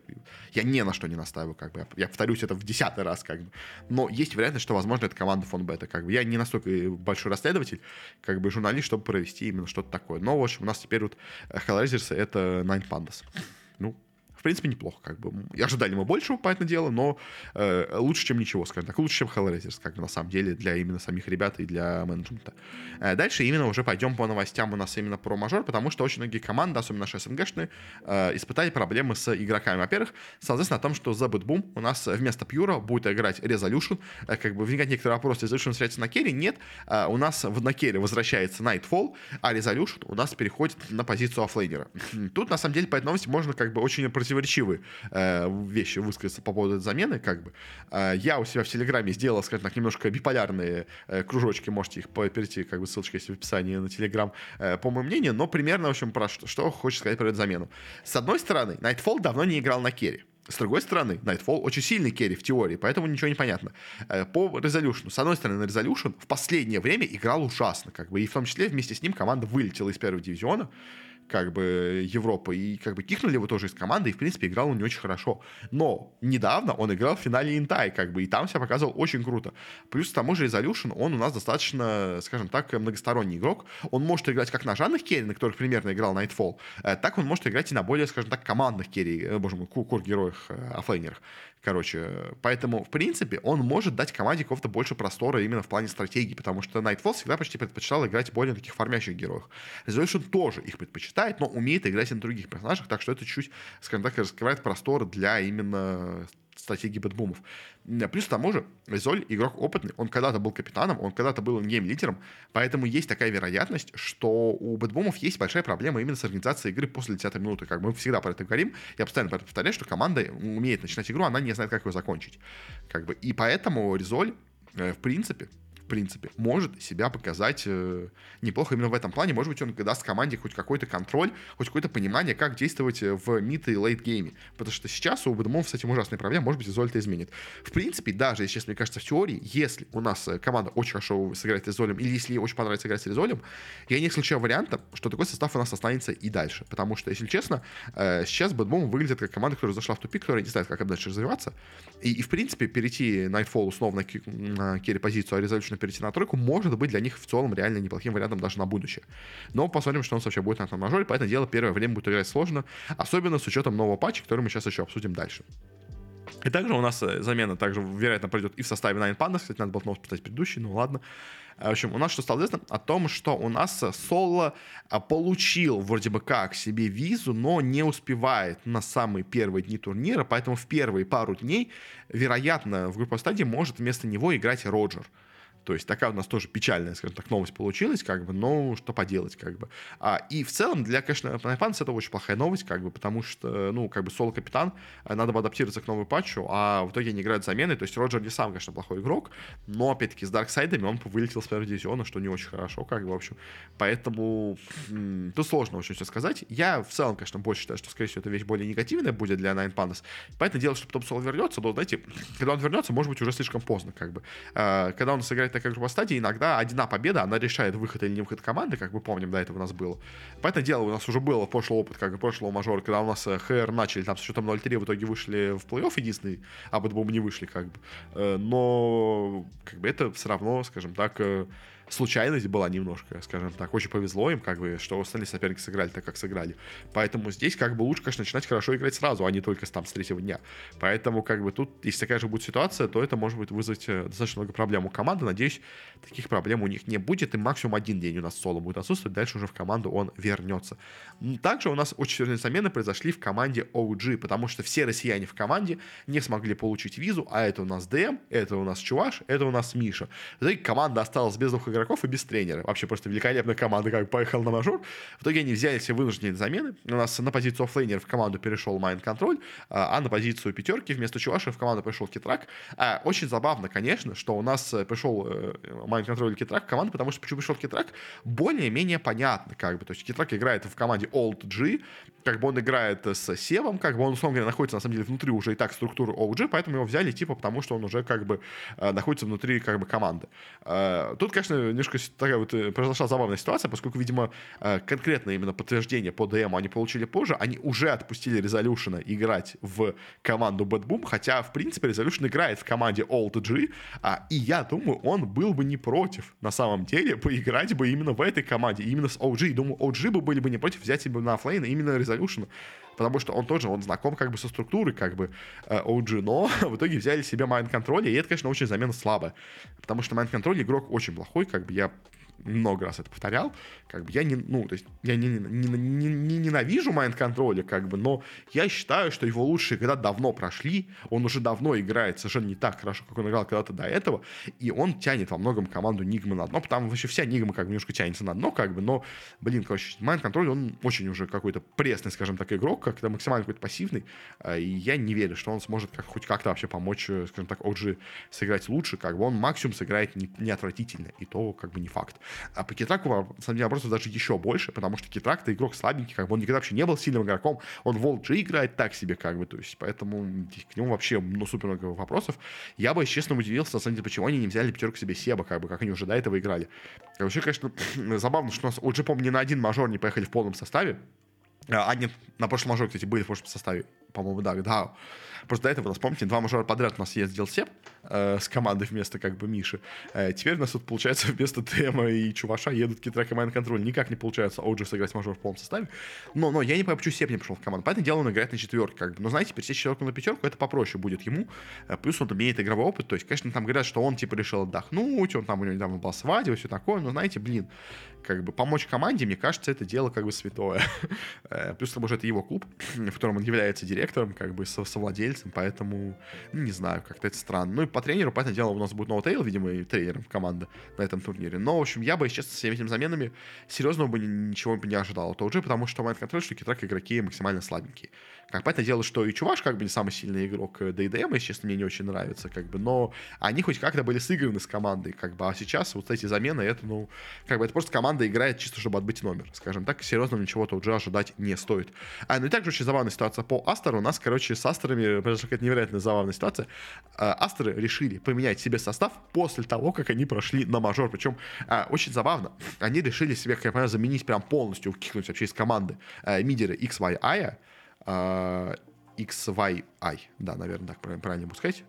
я ни на что не настаиваю, как бы, я, я повторюсь это в десятый раз, как бы, но есть вероятность, что, возможно, это команда фонбета, как бы, я не настолько большой расследователь, как бы, журналист, чтобы провести именно что-то такое, но, в общем, у нас теперь вот Hellraisers — это Nine Pandas, ну, принципе, неплохо. Как бы. И ожидали мы большего, по этому делу, но э, лучше, чем ничего, скажем так. Лучше, чем Hellraisers, как бы, на самом деле, для именно самих ребят и для менеджмента. Э, дальше именно уже пойдем по новостям у нас именно про мажор, потому что очень многие команды, особенно наши СНГшные, э, испытали проблемы с игроками. Во-первых, соответственно, о том, что за BetBoom у нас вместо Pure а будет играть Resolution. Э, как бы возникает некоторый вопрос, Resolution встречается на carry? Нет. Э, у нас в на carry возвращается Nightfall, а Resolution у нас переходит на позицию оффлейнера. Тут, на самом деле, по этой новости можно как бы очень против противоречивые э, вещи высказаться по поводу этой замены, как бы. Э, я у себя в Телеграме сделал, скажем так, немножко биполярные э, кружочки, можете их перейти, как бы ссылочка есть в описании на Телеграм, э, по моему мнению, но примерно, в общем, про что, что хочешь сказать про эту замену. С одной стороны, Nightfall давно не играл на керри. С другой стороны, Nightfall очень сильный керри в теории, поэтому ничего не понятно. Э, по Resolution. С одной стороны, Resolution в последнее время играл ужасно, как бы, и в том числе вместе с ним команда вылетела из первого дивизиона, как бы Европы, и как бы кикнули его тоже из команды, и, в принципе, играл он не очень хорошо. Но недавно он играл в финале Интай, как бы, и там себя показывал очень круто. Плюс к тому же Resolution, он у нас достаточно, скажем так, многосторонний игрок. Он может играть как на жанных керри, на которых примерно играл Nightfall, э, так он может играть и на более, скажем так, командных керри, э, боже мой, кур-героях, э, оффлейнерах. Короче, поэтому, в принципе, он может дать команде какого-то больше простора именно в плане стратегии, потому что Nightfall всегда почти предпочитал играть более таких формящих героев. Resolution тоже их предпочитает, но умеет играть и на других персонажах, так что это чуть, скажем так, раскрывает простор для именно стратегии BetBoom ов. Плюс к тому же, Резоль игрок опытный, он когда-то был капитаном, он когда-то был in-game leader ом, поэтому есть такая вероятность, что у BetBoom ов есть большая проблема именно с организацией игры после 10 минуты. Как мы всегда про это говорим, я постоянно про это повторяю, что команда умеет начинать игру, она не знает, как ее закончить. Как бы. И поэтому Резоль, э, в принципе, в принципе, может себя показать э, неплохо именно в этом плане. Может быть, он даст команде хоть какой-то контроль, хоть какое-то понимание, как действовать э, в мид и лейт гейме. Потому что сейчас у Бадмов с этим ужасная проблема, может быть, Изоль это изменит. В принципе, даже, если честно, мне кажется, в теории, если у нас э, команда очень хорошо сыграет с Изолем, или если ей очень понравится играть с Изолем, я не исключаю варианта, что такой состав у нас останется и дальше. Потому что, если честно, э, сейчас Бадмом выглядит как команда, которая зашла в тупик, которая не знает, как дальше развиваться. И, и в принципе, перейти Nightfall условно на керри-позицию, а Resolution можно перейти на тройку, может быть для них в целом реально неплохим вариантом даже на будущее. Но посмотрим, что у нас вообще будет на этом мажоре, поэтому дело первое время будет играть сложно, особенно с учетом нового патча, который мы сейчас еще обсудим дальше. И также у нас э, замена также, вероятно, пройдет и в составе Nine Pandas. Кстати, надо было снова посмотреть предыдущий, ну ладно. В общем, у нас что стало известно? О том, что у нас Соло а, получил вроде бы как себе визу, но не успевает на самые первые дни турнира, поэтому в первые пару дней, вероятно, в групповой стадии может вместо него играть Роджер. То есть такая у нас тоже печальная, скажем так, новость получилась, как бы, но что поделать, как бы. А, и в целом для, конечно, Panthers это очень плохая новость, как бы, потому что, ну, как бы соло-капитан, э, надо бы адаптироваться к новому патчу, а в итоге не играют замены, то есть Роджер не сам, конечно, плохой игрок, но, опять-таки, с Дарксайдами он вылетел с первого дивизиона, что не очень хорошо, как бы, в общем. Поэтому тут сложно очень все сказать. Я в целом, конечно, больше считаю, что, скорее всего, эта вещь более негативная будет для Nine Pandas. Поэтому дело, что потом Соло вернется, но, знаете, когда он вернется, может быть, уже слишком поздно, как бы. А, когда он сыграет такая группа стадии, иногда одна победа, она решает выход или не выход команды, как мы помним, до этого у нас было. Поэтому дело у нас уже было прошлый опыт, как и прошлого мажора, когда у нас э, ХР начали там с счетом 0-3, в итоге вышли в плей-офф единственный, а бы не вышли, как бы. Э, но как бы это все равно, скажем так, э, случайность была немножко, скажем так. Очень повезло им, как бы, что остальные соперники сыграли так, как сыграли. Поэтому здесь как бы лучше, конечно, начинать хорошо играть сразу, а не только там с третьего дня. Поэтому как бы тут, если такая же будет ситуация, то это может быть вызвать э, достаточно много проблем у команды. Надеюсь, таких проблем у них не будет, и максимум один день у нас соло будет отсутствовать, дальше уже в команду он вернется. Также у нас очень серьезные замены произошли в команде OG, потому что все россияне в команде не смогли получить визу, а это у нас DM, это у нас Чуваш, это у нас Misha. В команда осталась без двух и без тренера. Вообще просто великолепная команда, как поехал на мажор. В итоге они взяли все вынужденные замены. У нас на позицию оффлейнера в команду перешел Mind Control, а на позицию пятерки вместо Чуваша в команду пришел Kitrak. А, очень забавно, конечно, что у нас э, пришел Mind Control и Kitrak в команду, потому что почему пришел Kitrak, более-менее понятно, как бы. То есть Kitrak играет в команде Old G, как бы он играет с Ceb ом, как бы он, условно говоря, находится, на самом деле, внутри уже и так структуры OG, поэтому его взяли, типа, потому что он уже, как бы, э, находится внутри, как бы, команды. Э, тут, конечно, немножко такая вот э, произошла забавная ситуация, поскольку, видимо, конкретно именно подтверждение по DM они получили позже, они уже отпустили Resolution а играть в команду BetBoom, хотя, в принципе, Resolution играет в команде Old G, а, и я думаю, он был бы не против, на самом деле, поиграть бы именно в этой команде, именно с OG. Думаю, OG бы были бы не против взять себе на offlane именно Resolution, потому что он тоже, он знаком как бы со структурой как бы э, OG, но <laughs> в итоге взяли себе Mind Control, и это, конечно, очень замена слабая, потому что Mind Control игрок очень плохой, как бы я много раз это повторял, как бы я не, ну, то есть я не, не, не, не ненавижу Mind Control я, как бы, но я считаю, что его лучшие когда давно прошли, он уже давно играет совершенно не так хорошо, как он играл когда-то до этого, и он тянет во многом команду Нигмы на дно, потому вообще вся Нигма как бы немножко тянется на дно, как бы, но, блин, короче, майнд контроль, он очень уже какой-то пресный, скажем так, игрок, как-то максимально какой-то пассивный, а, и я не верю, что он сможет как, хоть как-то вообще помочь, э, скажем так, OG сыграть лучше, как бы он максимум сыграет не, не отвратительно, и то как бы не факт. А по Китраку, на самом деле, вопросов даже еще больше, потому что Китрак это игрок слабенький, как бы он никогда вообще не был сильным игроком, он в Волджи играет так себе, как бы, то есть, поэтому к нему вообще, ну, супер много вопросов. Я бы, честно, удивился, на самом деле, почему они не взяли пятерку себе Себа, как бы, как они уже до этого играли. И вообще, конечно, <clears throat> забавно, что у нас уже, помню, ни на один мажор не поехали в полном составе, а, а нет, на прошлом мажоре, кстати, были в прошлом составе, по-моему, да, да. Просто до этого, нас, помните, два мажора подряд у нас ездил Сеп э, с командой вместо как бы Миши. Э, теперь у нас тут, получается, <laughs> вместо Тема и Чуваша едут и Майн Контроль. Никак не получается Оджи сыграть мажор в полном составе. Но, но я не понимаю, почему Сеп не пришел в команду. Поэтому дело, он играет на четверке. Как бы. Но знаете, пересечь четверку на пятерку, это попроще будет ему. Э, плюс он имеет игровой опыт. То есть, конечно, там говорят, что он, типа, решил отдохнуть, он там у него недавно была свадьба, все такое. Но, знаете, блин, как бы помочь команде, мне кажется, это дело как бы святое. <laughs> Э, плюс, к тому же, это его клуб, в котором он является директором, как бы совладельцем, поэтому, ну, не знаю, как-то это странно. Ну и по тренеру, понятное дело, у нас будет Ноутейл, видимо, и тренером команды на этом турнире. Но, в общем, я бы, честно, с всеми этими заменами серьезного бы ничего бы не ожидал. Это уже потому, что Майнд Контроль, что Китрак игроки максимально слабенькие. Как понятное дело, что и Чуваш как бы не самый сильный игрок ДДМ, если честно, мне не очень нравится, как бы, но они хоть как-то были сыграны с командой, как бы, а сейчас вот эти замены, это, ну, как бы, это просто команда играет чисто, чтобы отбыть номер, скажем так, серьезно ничего-то уже ожидать не стоит. А, ну и также очень забавная ситуация по Астеру, у нас, короче, с Астерами произошла какая-то невероятно забавная ситуация. А, Астеры решили поменять себе состав после того, как они прошли на мажор, причем а, очень забавно, они решили себе, как я понимаю, заменить прям полностью, кикнуть вообще из команды а, мидера XYI, XYI, да, наверное, так правильно буду сказать.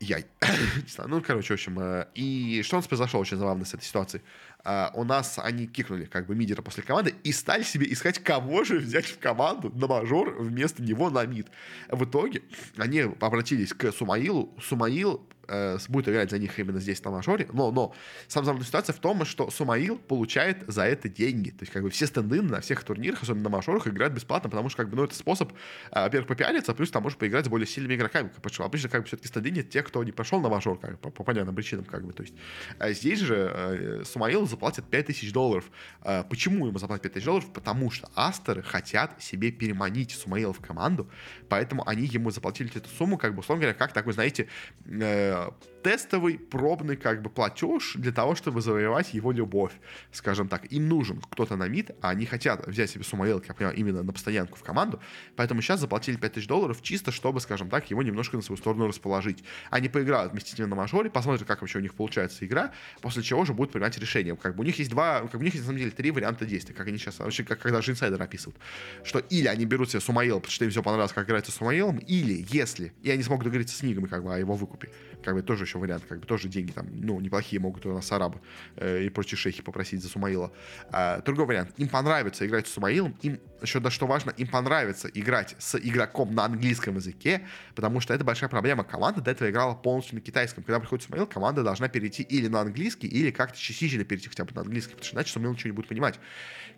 Яй. <coughs> ну, короче, в общем. Э, и что у нас произошло очень забавно с этой ситуацией? Uh, у нас они кикнули как бы мидера после команды и стали себе искать, кого же взять в команду на мажор вместо него на мид. В итоге они обратились к Сумаилу. Сумаил э, будет играть за них именно здесь на мажоре. Но, но самая забавная ситуация в том, что Сумаил получает за это деньги. То есть, как бы все стенды на всех турнирах, особенно на мажорах, играют бесплатно, потому что, как бы, ну, это способ, э, во-первых, попиариться, а плюс там можешь поиграть с более сильными игроками. Потому что обычно, как бы, все-таки стенды нет тех, кто не пошел на мажор, как по, по понятным причинам, как бы, то есть. А здесь же э, Сумаил заплатит 5000 долларов. Э, почему ему заплатят 5000 долларов? Потому что Астеры хотят себе переманить Сумаила в команду, поэтому они ему заплатили эту сумму, как бы, условно говоря, как такой, знаете, э, тестовый, пробный как бы платеж для того, чтобы завоевать его любовь, скажем так. Им нужен кто-то на мид, а они хотят взять себе как я понимаю, именно на постоянку в команду, поэтому сейчас заплатили 5000 долларов чисто, чтобы, скажем так, его немножко на свою сторону расположить. они поиграют вместе на мажоре, посмотрят, как вообще у них получается игра, после чего же будут принимать решение. Как бы у них есть два, как бы у них есть, на самом деле, три варианта действий, как они сейчас, вообще, как когда же инсайдер описывают. Что или они берут себе Сумаила, потому что им все понравилось, как играется с Сумаилом, или если, и они смогут договориться с Нигами, как бы, о его выкупе, как бы тоже еще вариант, как бы тоже деньги там, ну, неплохие могут у нас арабы э, и прочие шейхи попросить за Сумаила. А, другой вариант, им понравится играть с Сумаилом, им, еще да, что важно, им понравится играть с игроком на английском языке, потому что это большая проблема. Команда до этого играла полностью на китайском. Когда приходит Сумаил, команда должна перейти или на английский, или как-то частично перейти хотя бы на английский, потому что иначе Сумаил ничего не будет понимать.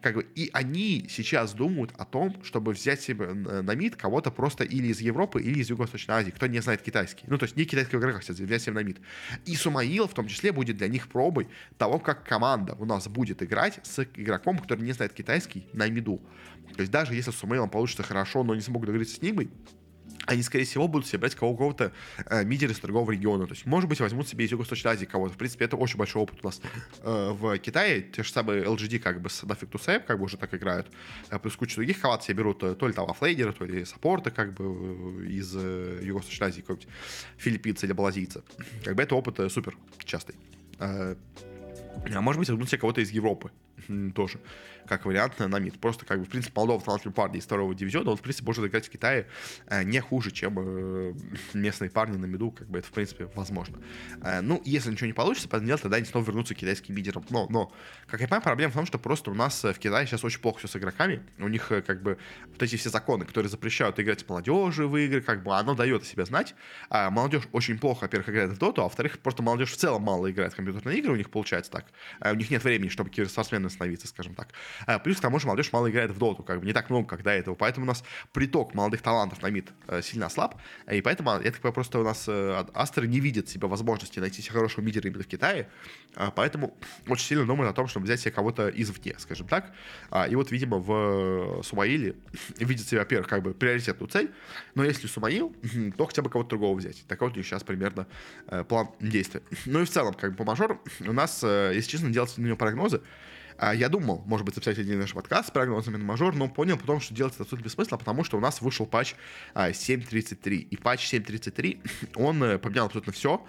Как бы, и они сейчас думают о том, чтобы взять себе на мид кого-то просто или из Европы, или из Юго-Восточной Азии, кто не знает китайский. Ну, то есть не китайского игрока хотят взять себе на мид. И SumaiL в том числе будет для них пробой того, как команда у нас будет играть с игроком, который не знает китайский на миду. То есть даже если с SumaiL ом получится хорошо, но не смогут договориться с ним, они, скорее всего, будут себе брать кого-то э, мидера из другого региона. То есть, может быть, возьмут себе из Юго-Восточной Азии кого-то. В принципе, это очень большой опыт у нас э, в Китае. Те же самые LGD как бы с NothingToSay, как бы уже так играют. Э, плюс куча других команд себе берут э, то ли там оффлейнера, то ли саппорта как бы э, из э, Юго-Восточной Азии, какого-нибудь филиппинца или балазийца. Как бы это опыт э, супер частый. Э, а может быть, возьмут себе кого-то из Европы тоже как вариант на мид. Просто, как бы, в принципе, Молдова талантливый парень из второго дивизиона, он, в принципе, может играть в Китае э, не хуже, чем э, <laughs> местные парни на миду, как бы это, в принципе, возможно. Э, ну, если ничего не получится, понятное дело, тогда они снова вернутся к китайским лидерам. Но, но, как я понимаю, проблема в том, что просто у нас в Китае сейчас очень плохо все с игроками. У них, как бы, вот эти все законы, которые запрещают играть молодежи в игры, как бы, оно дает о себе знать. А молодежь очень плохо, во-первых, играет в доту, а во-вторых, просто молодежь в целом мало играет в компьютерные игры, у них получается так. У них нет времени, чтобы киберспортсменами становиться, скажем так. Плюс к тому же молодежь мало играет в доту, как бы не так много, как до этого. Поэтому у нас приток молодых талантов на мид э, сильно ослаб. И поэтому, я так понимаю, просто у нас э, Астры не видят себе возможности найти себе хорошего мидера именно в Китае. А, поэтому очень сильно думают о том, чтобы взять себе кого-то извне, скажем так. А, и вот, видимо, в Сумаиле <laughs> видит себя, во-первых, как бы приоритетную цель. Но если Сумаил, <laughs> то хотя бы кого-то другого взять. Такой вот сейчас примерно э, план действия. Ну и в целом, как бы по мажору, у нас, если честно, делать на него прогнозы. А, я думал, может быть, записать один наш подкаст с прогнозами на мажор, но понял потом, что делать это абсолютно бессмысленно, потому что у нас вышел патч 7.33. И патч 7.33, <clears throat> он э, поменял абсолютно все.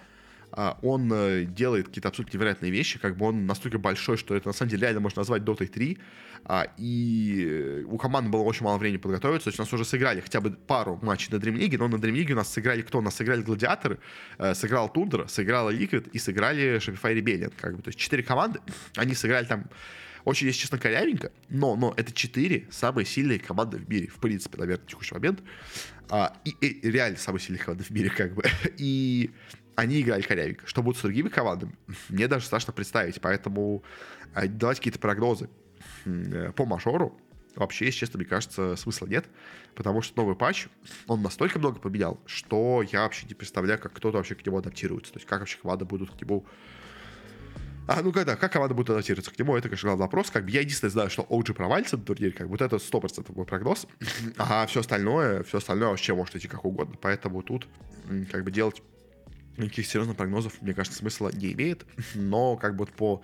А, он э, делает какие-то абсолютно невероятные вещи, как бы он настолько большой, что это на самом деле реально можно назвать Dota 3, а, и э, у команды было очень мало времени подготовиться, то есть у нас уже сыграли хотя бы пару матчей на Dream League, но на Dream League у нас сыграли кто? У нас сыграли Гладиаторы, сыграл Тундра, сыграла Liquid и сыграли Shopify Rebellion, как бы, то есть четыре команды, они сыграли там очень, если честно, корявенько, но, но это четыре самые сильные команды в мире, в принципе, наверное, в текущий момент. А, и, и реально самые сильные команды в мире, как бы. <laughs> И они играли корявенько. Что будет с другими командами, <laughs> мне даже страшно представить. Поэтому а, давать какие-то прогнозы э, по мажору вообще, если честно, мне кажется, смысла нет. Потому что новый патч, он настолько много поменял, что я вообще не представляю, как кто-то вообще к нему адаптируется. То есть как вообще команда будут к нему а, ну когда, как команда будет адаптироваться к нему, это, конечно, главный вопрос. Как бы я единственное знаю, что OG провалится на турнире, как бы вот это 100% мой прогноз. <laughs> А все остальное, все остальное вообще может идти как угодно. Поэтому тут как бы делать никаких серьезных прогнозов, мне кажется, смысла не имеет. Но как бы по,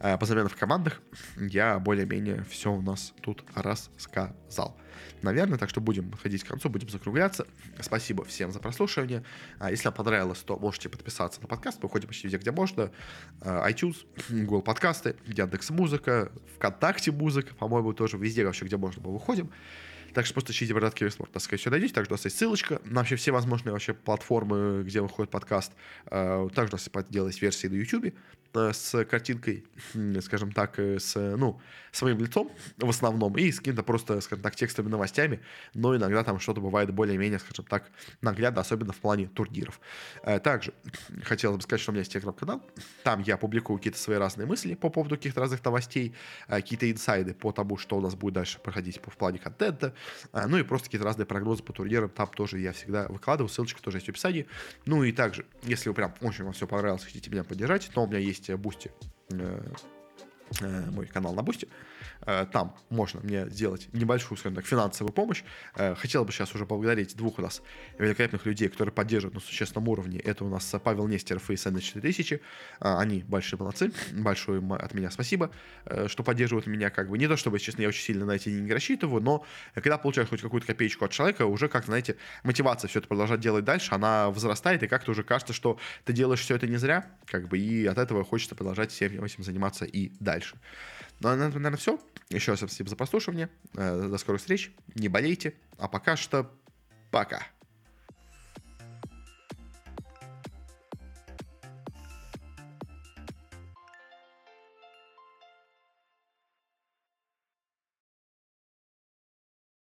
э, по заменам в командах я более-менее все у нас тут рассказал наверное. Так что будем подходить к концу, будем закругляться. Спасибо всем за прослушивание. А если вам понравилось, то можете подписаться на подкаст. Выходим почти везде, где можно. А, iTunes, Google подкасты, Яндекс Музыка, ВКонтакте Музыка, по-моему, тоже везде вообще, где можно, мы выходим. Так что просто ищите Бородатки Веспорт. Так сказать, все найдете. Также у нас есть ссылочка на вообще все возможные вообще платформы, где выходит подкаст. А, также у нас делалась версия на YouTube э, с картинкой, скажем так, э, с, ну, своим лицом в основном и с каким-то просто, скажем так, текстовыми новостями, но иногда там что-то бывает более-менее, скажем так, наглядно, особенно в плане турниров. Э, также хотелось бы сказать, что у меня есть телеграм-канал, там я публикую какие-то свои разные мысли по поводу каких-то разных новостей, какие-то инсайды по тому, что у нас будет дальше проходить в плане контента, ну и просто какие-то разные прогнозы по турнирам, там тоже я всегда выкладываю, ссылочка тоже есть в описании. Ну и также, если вы прям очень вам все понравилось, хотите меня поддержать, то у меня есть Boosty э, Э, мой канал на Boosty. Э, там можно мне сделать небольшую, скажем так, финансовую помощь. Э, хотел бы сейчас уже поблагодарить двух у нас великолепных людей, которые поддерживают на существенном уровне. Это у нас Павел Нестеров и Сэндвич 4000. Они большие молодцы. Большое от меня спасибо, что поддерживают меня. Как бы не то, чтобы, честно, я очень сильно на эти деньги рассчитываю, но когда получаешь хоть какую-то копеечку от человека, уже как-то, знаете, мотивация все это продолжать делать дальше, она возрастает, и как-то уже кажется, что ты делаешь все это не зря, как бы, и от этого хочется продолжать всем этим заниматься и дальше Ну, а этом, наверное, все. Еще раз спасибо за прослушивание. Э, до скорых встреч. Не болейте. А пока что пока.